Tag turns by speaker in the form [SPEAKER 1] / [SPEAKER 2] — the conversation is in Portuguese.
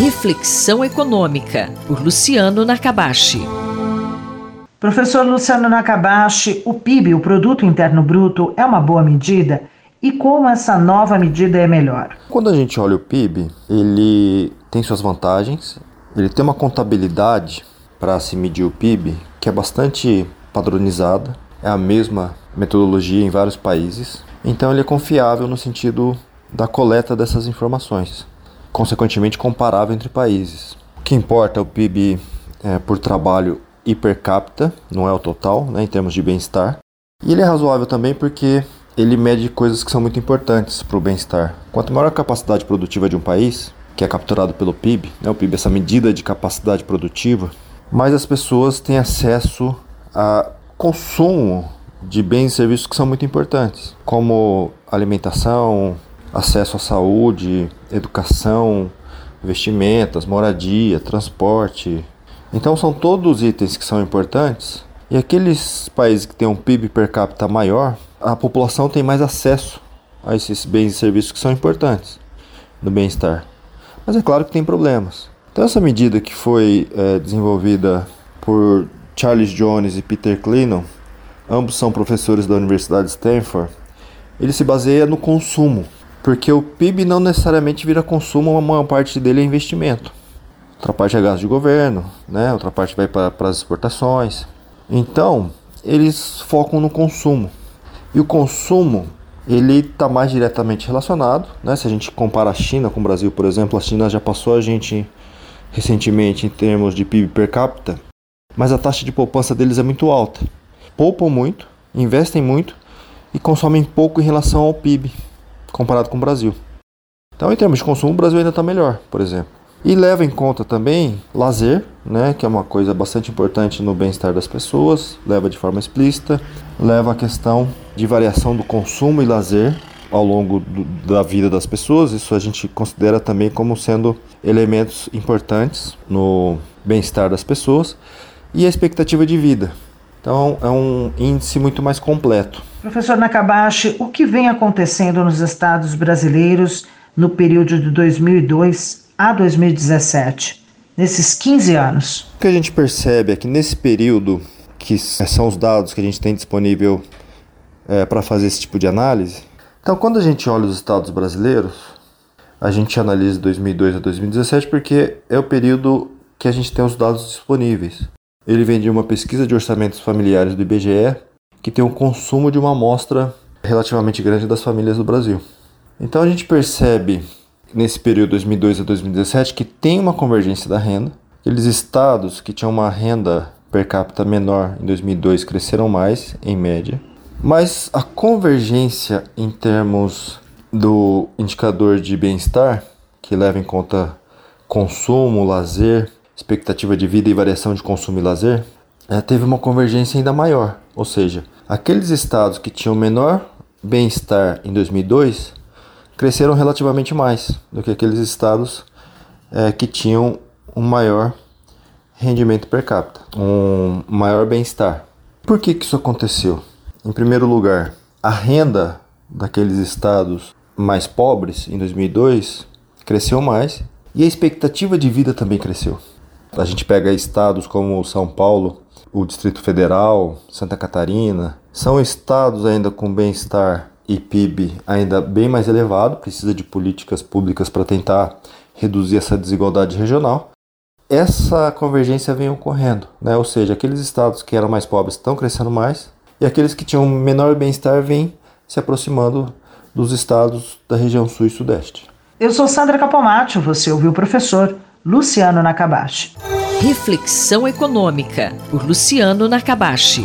[SPEAKER 1] Reflexão Econômica, por Luciano Nakabashi.
[SPEAKER 2] Professor Luciano Nakabashi, o PIB, o Produto Interno Bruto, é uma boa medida? E como essa nova medida é melhor?
[SPEAKER 3] Quando a gente olha o PIB, ele tem suas vantagens, ele tem uma contabilidade para se medir o PIB que é bastante padronizada, é a mesma metodologia em vários países, então ele é confiável no sentido da coleta dessas informações consequentemente comparável entre países. O que importa é o PIB é, por trabalho e per capita, não é o total, né, em termos de bem-estar. E ele é razoável também porque ele mede coisas que são muito importantes para o bem-estar. Quanto maior a capacidade produtiva de um país, que é capturado pelo PIB, né, o PIB é essa medida de capacidade produtiva, mais as pessoas têm acesso a consumo de bens e serviços que são muito importantes, como alimentação, acesso à saúde, educação, vestimentas, moradia, transporte. Então são todos itens que são importantes. E aqueles países que têm um PIB per capita maior, a população tem mais acesso a esses bens e serviços que são importantes no bem-estar. Mas é claro que tem problemas. Então essa medida que foi é, desenvolvida por Charles Jones e Peter Clinton, ambos são professores da Universidade de Stanford, ele se baseia no consumo. Porque o PIB não necessariamente vira consumo, uma maior parte dele é investimento. Outra parte é gasto de governo, né? outra parte vai para, para as exportações. Então, eles focam no consumo. E o consumo, ele está mais diretamente relacionado, né? Se a gente compara a China com o Brasil, por exemplo, a China já passou a gente recentemente em termos de PIB per capita, mas a taxa de poupança deles é muito alta. Poupam muito, investem muito e consomem pouco em relação ao PIB comparado com o Brasil. Então, em termos de consumo, o Brasil ainda está melhor, por exemplo. E leva em conta também lazer, né, que é uma coisa bastante importante no bem-estar das pessoas, leva de forma explícita, leva a questão de variação do consumo e lazer ao longo do, da vida das pessoas, isso a gente considera também como sendo elementos importantes no bem-estar das pessoas, e a expectativa de vida. Então é um índice muito mais completo.
[SPEAKER 2] Professor Nakabashi, o que vem acontecendo nos estados brasileiros no período de 2002 a 2017, nesses 15 anos?
[SPEAKER 3] O que a gente percebe é que nesse período, que são os dados que a gente tem disponível é, para fazer esse tipo de análise, então quando a gente olha os estados brasileiros, a gente analisa 2002 a 2017 porque é o período que a gente tem os dados disponíveis. Ele vem de uma pesquisa de orçamentos familiares do IBGE que tem um consumo de uma amostra relativamente grande das famílias do Brasil. Então a gente percebe nesse período 2002 a 2017 que tem uma convergência da renda. Aqueles estados que tinham uma renda per capita menor em 2002 cresceram mais, em média. Mas a convergência em termos do indicador de bem-estar, que leva em conta consumo, lazer, expectativa de vida e variação de consumo e lazer, é, teve uma convergência ainda maior. Ou seja, aqueles estados que tinham menor bem-estar em 2002 cresceram relativamente mais do que aqueles estados é, que tinham um maior rendimento per capita, um maior bem-estar. Por que, que isso aconteceu? Em primeiro lugar, a renda daqueles estados mais pobres em 2002 cresceu mais e a expectativa de vida também cresceu. A gente pega estados como São Paulo, o Distrito Federal, Santa Catarina, são estados ainda com bem-estar e PIB ainda bem mais elevado, precisa de políticas públicas para tentar reduzir essa desigualdade regional. Essa convergência vem ocorrendo, né? ou seja, aqueles estados que eram mais pobres estão crescendo mais e aqueles que tinham menor bem-estar vêm se aproximando dos estados da região sul e sudeste.
[SPEAKER 2] Eu sou Sandra Capomatto, você ouviu o professor Luciano Nakabashi.
[SPEAKER 1] Reflexão Econômica, por Luciano Nakabashi.